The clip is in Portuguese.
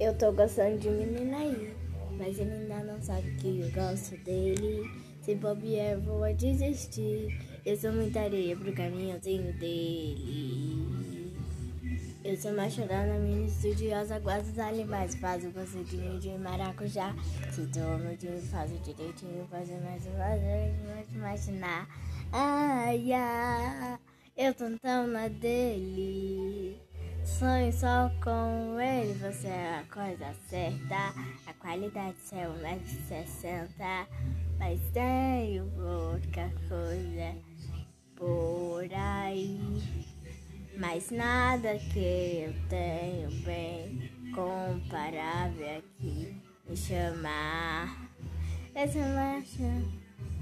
Eu tô gostando de um menino aí, mas ele ainda não sabe que eu gosto dele. Se bobear, vou desistir. Eu sou muita areia pro caminhozinho dele. Eu sou mais chorona, menina estudiosa, gosto dos animais. Faço o gostadinho de maracujá. Se tomo de faço direitinho, faço mais uma imaginar. Ai, ai, eu tô tão na dele. Sonho só com ele, você é a coisa certa. A qualidade é 1,60m. Mas tenho pouca coisa por aí. Mas nada que eu tenho bem comparável aqui me chamar. Essa marcha.